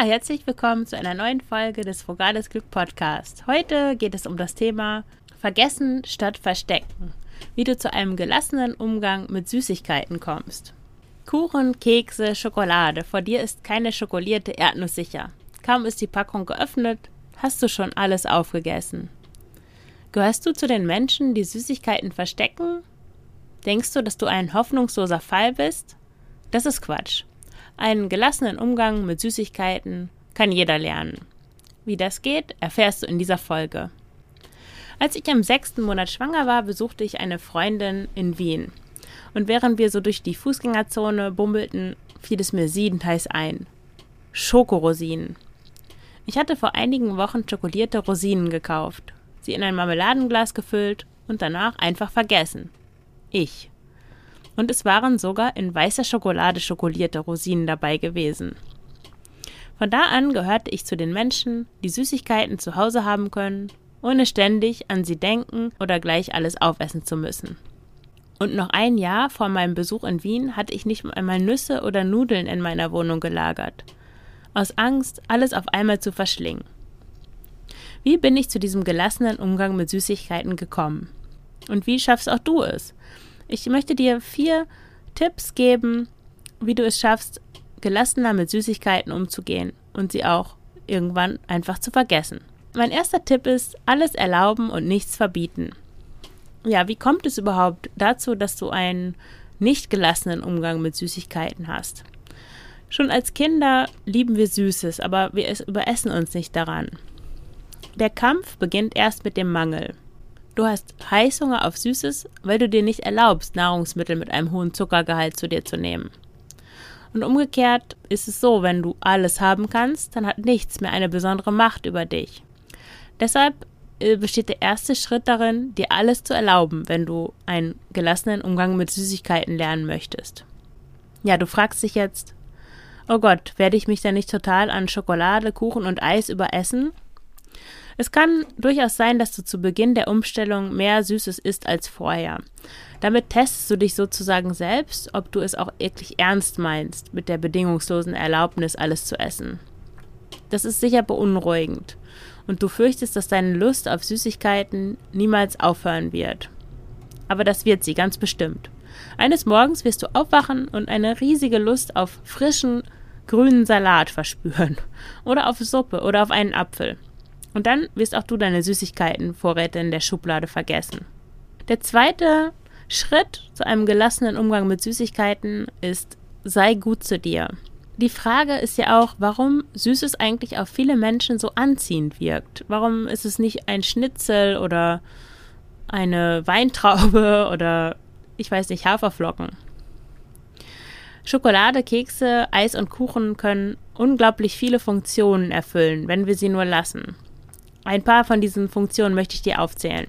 Herzlich willkommen zu einer neuen Folge des Frugales Glück Podcast. Heute geht es um das Thema Vergessen statt Verstecken. Wie du zu einem gelassenen Umgang mit Süßigkeiten kommst. Kuchen, Kekse, Schokolade. Vor dir ist keine schokolierte Erdnuss sicher. Kaum ist die Packung geöffnet, hast du schon alles aufgegessen. Gehörst du zu den Menschen, die Süßigkeiten verstecken? Denkst du, dass du ein hoffnungsloser Fall bist? Das ist Quatsch. Einen gelassenen Umgang mit Süßigkeiten kann jeder lernen. Wie das geht, erfährst du in dieser Folge. Als ich im sechsten Monat schwanger war, besuchte ich eine Freundin in Wien. Und während wir so durch die Fußgängerzone bummelten, fiel es mir siedend ein. Schokorosinen. Ich hatte vor einigen Wochen schokolierte Rosinen gekauft, sie in ein Marmeladenglas gefüllt und danach einfach vergessen. Ich und es waren sogar in weißer Schokolade schokolierte Rosinen dabei gewesen. Von da an gehörte ich zu den Menschen, die Süßigkeiten zu Hause haben können, ohne ständig an sie denken oder gleich alles aufessen zu müssen. Und noch ein Jahr vor meinem Besuch in Wien hatte ich nicht einmal Nüsse oder Nudeln in meiner Wohnung gelagert. Aus Angst, alles auf einmal zu verschlingen. Wie bin ich zu diesem gelassenen Umgang mit Süßigkeiten gekommen? Und wie schaffst auch du es? Ich möchte dir vier Tipps geben, wie du es schaffst, gelassener mit Süßigkeiten umzugehen und sie auch irgendwann einfach zu vergessen. Mein erster Tipp ist, alles erlauben und nichts verbieten. Ja, wie kommt es überhaupt dazu, dass du einen nicht gelassenen Umgang mit Süßigkeiten hast? Schon als Kinder lieben wir Süßes, aber wir überessen uns nicht daran. Der Kampf beginnt erst mit dem Mangel. Du hast Heißhunger auf Süßes, weil du dir nicht erlaubst, Nahrungsmittel mit einem hohen Zuckergehalt zu dir zu nehmen. Und umgekehrt ist es so, wenn du alles haben kannst, dann hat nichts mehr eine besondere Macht über dich. Deshalb äh, besteht der erste Schritt darin, dir alles zu erlauben, wenn du einen gelassenen Umgang mit Süßigkeiten lernen möchtest. Ja, du fragst dich jetzt, oh Gott, werde ich mich denn nicht total an Schokolade, Kuchen und Eis überessen? Es kann durchaus sein, dass du zu Beginn der Umstellung mehr Süßes isst als vorher. Damit testest du dich sozusagen selbst, ob du es auch wirklich ernst meinst, mit der bedingungslosen Erlaubnis alles zu essen. Das ist sicher beunruhigend und du fürchtest, dass deine Lust auf Süßigkeiten niemals aufhören wird. Aber das wird sie ganz bestimmt. Eines Morgens wirst du aufwachen und eine riesige Lust auf frischen, grünen Salat verspüren. Oder auf Suppe oder auf einen Apfel. Und dann wirst auch du deine Süßigkeitenvorräte in der Schublade vergessen. Der zweite Schritt zu einem gelassenen Umgang mit Süßigkeiten ist, sei gut zu dir. Die Frage ist ja auch, warum Süßes eigentlich auf viele Menschen so anziehend wirkt. Warum ist es nicht ein Schnitzel oder eine Weintraube oder ich weiß nicht, Haferflocken? Schokolade, Kekse, Eis und Kuchen können unglaublich viele Funktionen erfüllen, wenn wir sie nur lassen. Ein paar von diesen Funktionen möchte ich dir aufzählen.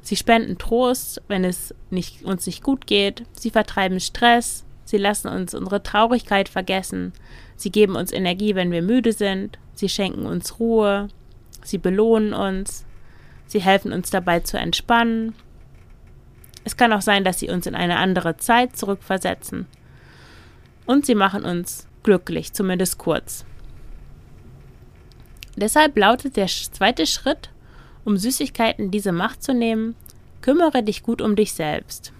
Sie spenden Trost, wenn es nicht, uns nicht gut geht. Sie vertreiben Stress. Sie lassen uns unsere Traurigkeit vergessen. Sie geben uns Energie, wenn wir müde sind. Sie schenken uns Ruhe. Sie belohnen uns. Sie helfen uns dabei zu entspannen. Es kann auch sein, dass sie uns in eine andere Zeit zurückversetzen. Und sie machen uns glücklich, zumindest kurz. Deshalb lautet der zweite Schritt, um Süßigkeiten diese Macht zu nehmen, kümmere dich gut um dich selbst.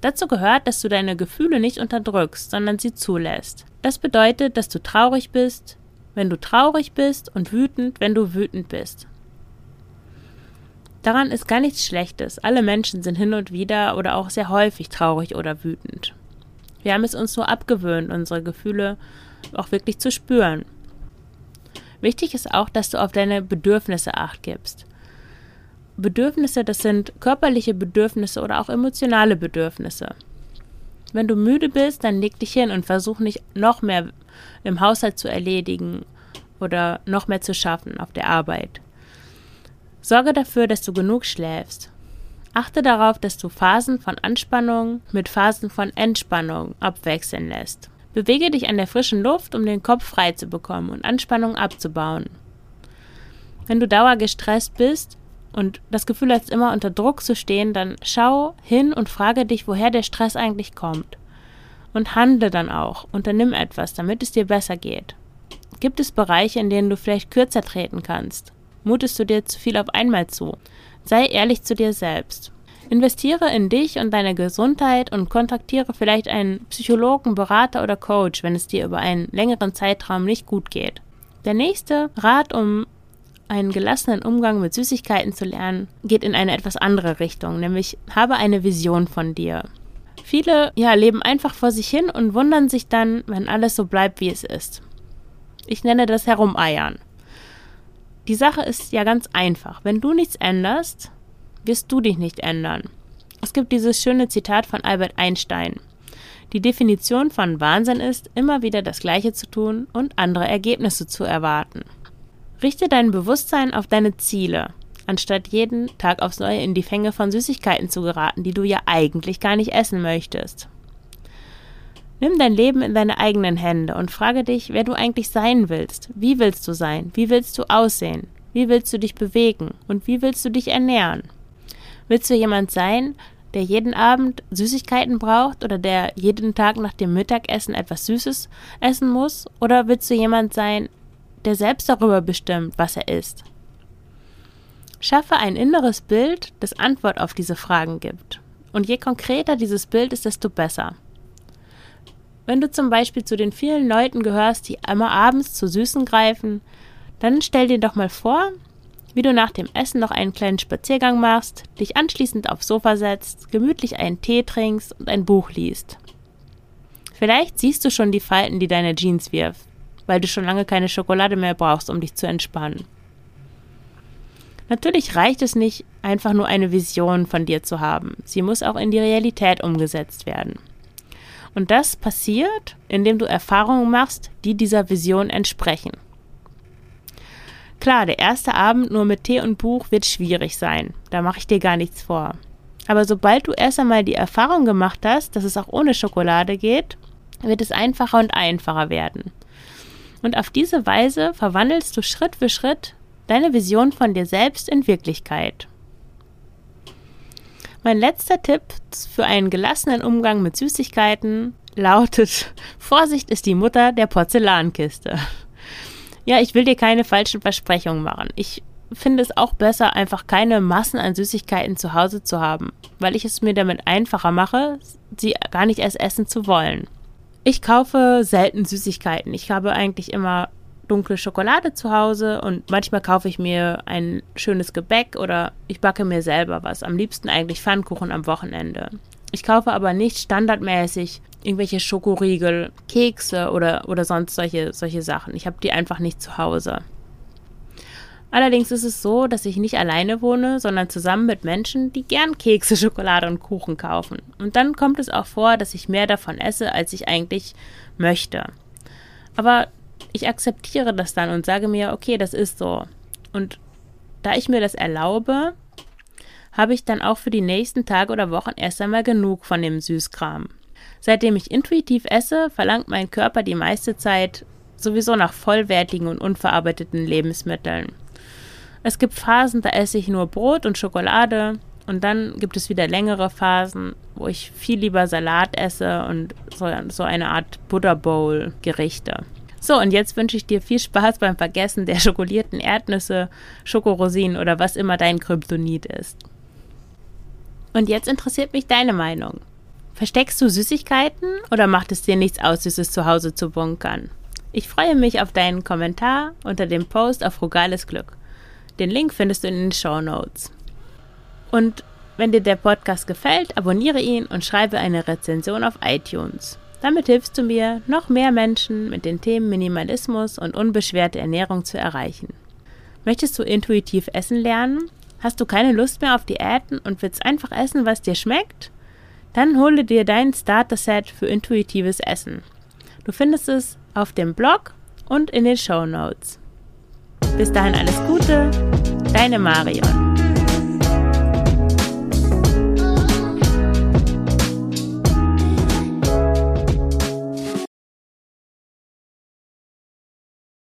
Dazu gehört, dass du deine Gefühle nicht unterdrückst, sondern sie zulässt. Das bedeutet, dass du traurig bist, wenn du traurig bist und wütend, wenn du wütend bist. Daran ist gar nichts Schlechtes. Alle Menschen sind hin und wieder oder auch sehr häufig traurig oder wütend. Wir haben es uns nur abgewöhnt, unsere Gefühle auch wirklich zu spüren. Wichtig ist auch, dass du auf deine Bedürfnisse acht gibst. Bedürfnisse, das sind körperliche Bedürfnisse oder auch emotionale Bedürfnisse. Wenn du müde bist, dann leg dich hin und versuch nicht noch mehr im Haushalt zu erledigen oder noch mehr zu schaffen auf der Arbeit. Sorge dafür, dass du genug schläfst. Achte darauf, dass du Phasen von Anspannung mit Phasen von Entspannung abwechseln lässt. Bewege dich an der frischen Luft, um den Kopf frei zu bekommen und Anspannung abzubauen. Wenn du dauergestresst bist und das Gefühl hast, immer unter Druck zu stehen, dann schau hin und frage dich, woher der Stress eigentlich kommt. Und handle dann auch, unternimm etwas, damit es dir besser geht. Gibt es Bereiche, in denen du vielleicht kürzer treten kannst? Mutest du dir zu viel auf einmal zu? Sei ehrlich zu dir selbst. Investiere in dich und deine Gesundheit und kontaktiere vielleicht einen Psychologen, Berater oder Coach, wenn es dir über einen längeren Zeitraum nicht gut geht. Der nächste Rat, um einen gelassenen Umgang mit Süßigkeiten zu lernen, geht in eine etwas andere Richtung, nämlich habe eine Vision von dir. Viele ja, leben einfach vor sich hin und wundern sich dann, wenn alles so bleibt, wie es ist. Ich nenne das Herumeiern. Die Sache ist ja ganz einfach. Wenn du nichts änderst, wirst du dich nicht ändern. Es gibt dieses schöne Zitat von Albert Einstein. Die Definition von Wahnsinn ist, immer wieder das Gleiche zu tun und andere Ergebnisse zu erwarten. Richte dein Bewusstsein auf deine Ziele, anstatt jeden Tag aufs Neue in die Fänge von Süßigkeiten zu geraten, die du ja eigentlich gar nicht essen möchtest. Nimm dein Leben in deine eigenen Hände und frage dich, wer du eigentlich sein willst. Wie willst du sein? Wie willst du aussehen? Wie willst du dich bewegen? Und wie willst du dich ernähren? Willst du jemand sein, der jeden Abend Süßigkeiten braucht oder der jeden Tag nach dem Mittagessen etwas Süßes essen muss? Oder willst du jemand sein, der selbst darüber bestimmt, was er isst? Schaffe ein inneres Bild, das Antwort auf diese Fragen gibt. Und je konkreter dieses Bild ist, desto besser. Wenn du zum Beispiel zu den vielen Leuten gehörst, die immer abends zu Süßen greifen, dann stell dir doch mal vor, wie du nach dem Essen noch einen kleinen Spaziergang machst, dich anschließend aufs Sofa setzt, gemütlich einen Tee trinkst und ein Buch liest. Vielleicht siehst du schon die Falten, die deine Jeans wirft, weil du schon lange keine Schokolade mehr brauchst, um dich zu entspannen. Natürlich reicht es nicht, einfach nur eine Vision von dir zu haben. Sie muss auch in die Realität umgesetzt werden. Und das passiert, indem du Erfahrungen machst, die dieser Vision entsprechen. Klar, der erste Abend nur mit Tee und Buch wird schwierig sein. Da mache ich dir gar nichts vor. Aber sobald du erst einmal die Erfahrung gemacht hast, dass es auch ohne Schokolade geht, wird es einfacher und einfacher werden. Und auf diese Weise verwandelst du Schritt für Schritt deine Vision von dir selbst in Wirklichkeit. Mein letzter Tipp für einen gelassenen Umgang mit Süßigkeiten lautet: Vorsicht ist die Mutter der Porzellankiste. Ja, ich will dir keine falschen Versprechungen machen. Ich finde es auch besser, einfach keine Massen an Süßigkeiten zu Hause zu haben, weil ich es mir damit einfacher mache, sie gar nicht erst essen zu wollen. Ich kaufe selten Süßigkeiten. Ich habe eigentlich immer dunkle Schokolade zu Hause und manchmal kaufe ich mir ein schönes Gebäck oder ich backe mir selber was. Am liebsten eigentlich Pfannkuchen am Wochenende. Ich kaufe aber nicht standardmäßig irgendwelche Schokoriegel, Kekse oder, oder sonst solche, solche Sachen. Ich habe die einfach nicht zu Hause. Allerdings ist es so, dass ich nicht alleine wohne, sondern zusammen mit Menschen, die gern Kekse, Schokolade und Kuchen kaufen. Und dann kommt es auch vor, dass ich mehr davon esse, als ich eigentlich möchte. Aber ich akzeptiere das dann und sage mir, okay, das ist so. Und da ich mir das erlaube, habe ich dann auch für die nächsten Tage oder Wochen erst einmal genug von dem Süßkram. Seitdem ich intuitiv esse, verlangt mein Körper die meiste Zeit sowieso nach vollwertigen und unverarbeiteten Lebensmitteln. Es gibt Phasen, da esse ich nur Brot und Schokolade und dann gibt es wieder längere Phasen, wo ich viel lieber Salat esse und so, so eine Art Butterbowl-Gerichte. So, und jetzt wünsche ich dir viel Spaß beim Vergessen der schokolierten Erdnüsse, Schokorosinen oder was immer dein Kryptonit ist. Und jetzt interessiert mich deine Meinung. Versteckst du Süßigkeiten oder macht es dir nichts aus, Süßes zu Hause zu bunkern? Ich freue mich auf deinen Kommentar unter dem Post auf Frugales Glück. Den Link findest du in den Show Notes. Und wenn dir der Podcast gefällt, abonniere ihn und schreibe eine Rezension auf iTunes. Damit hilfst du mir, noch mehr Menschen mit den Themen Minimalismus und unbeschwerte Ernährung zu erreichen. Möchtest du intuitiv essen lernen? Hast du keine Lust mehr auf Diäten und willst einfach essen, was dir schmeckt? Dann hole dir dein Starter-Set für intuitives Essen. Du findest es auf dem Blog und in den Show Notes. Bis dahin alles Gute, deine Marion.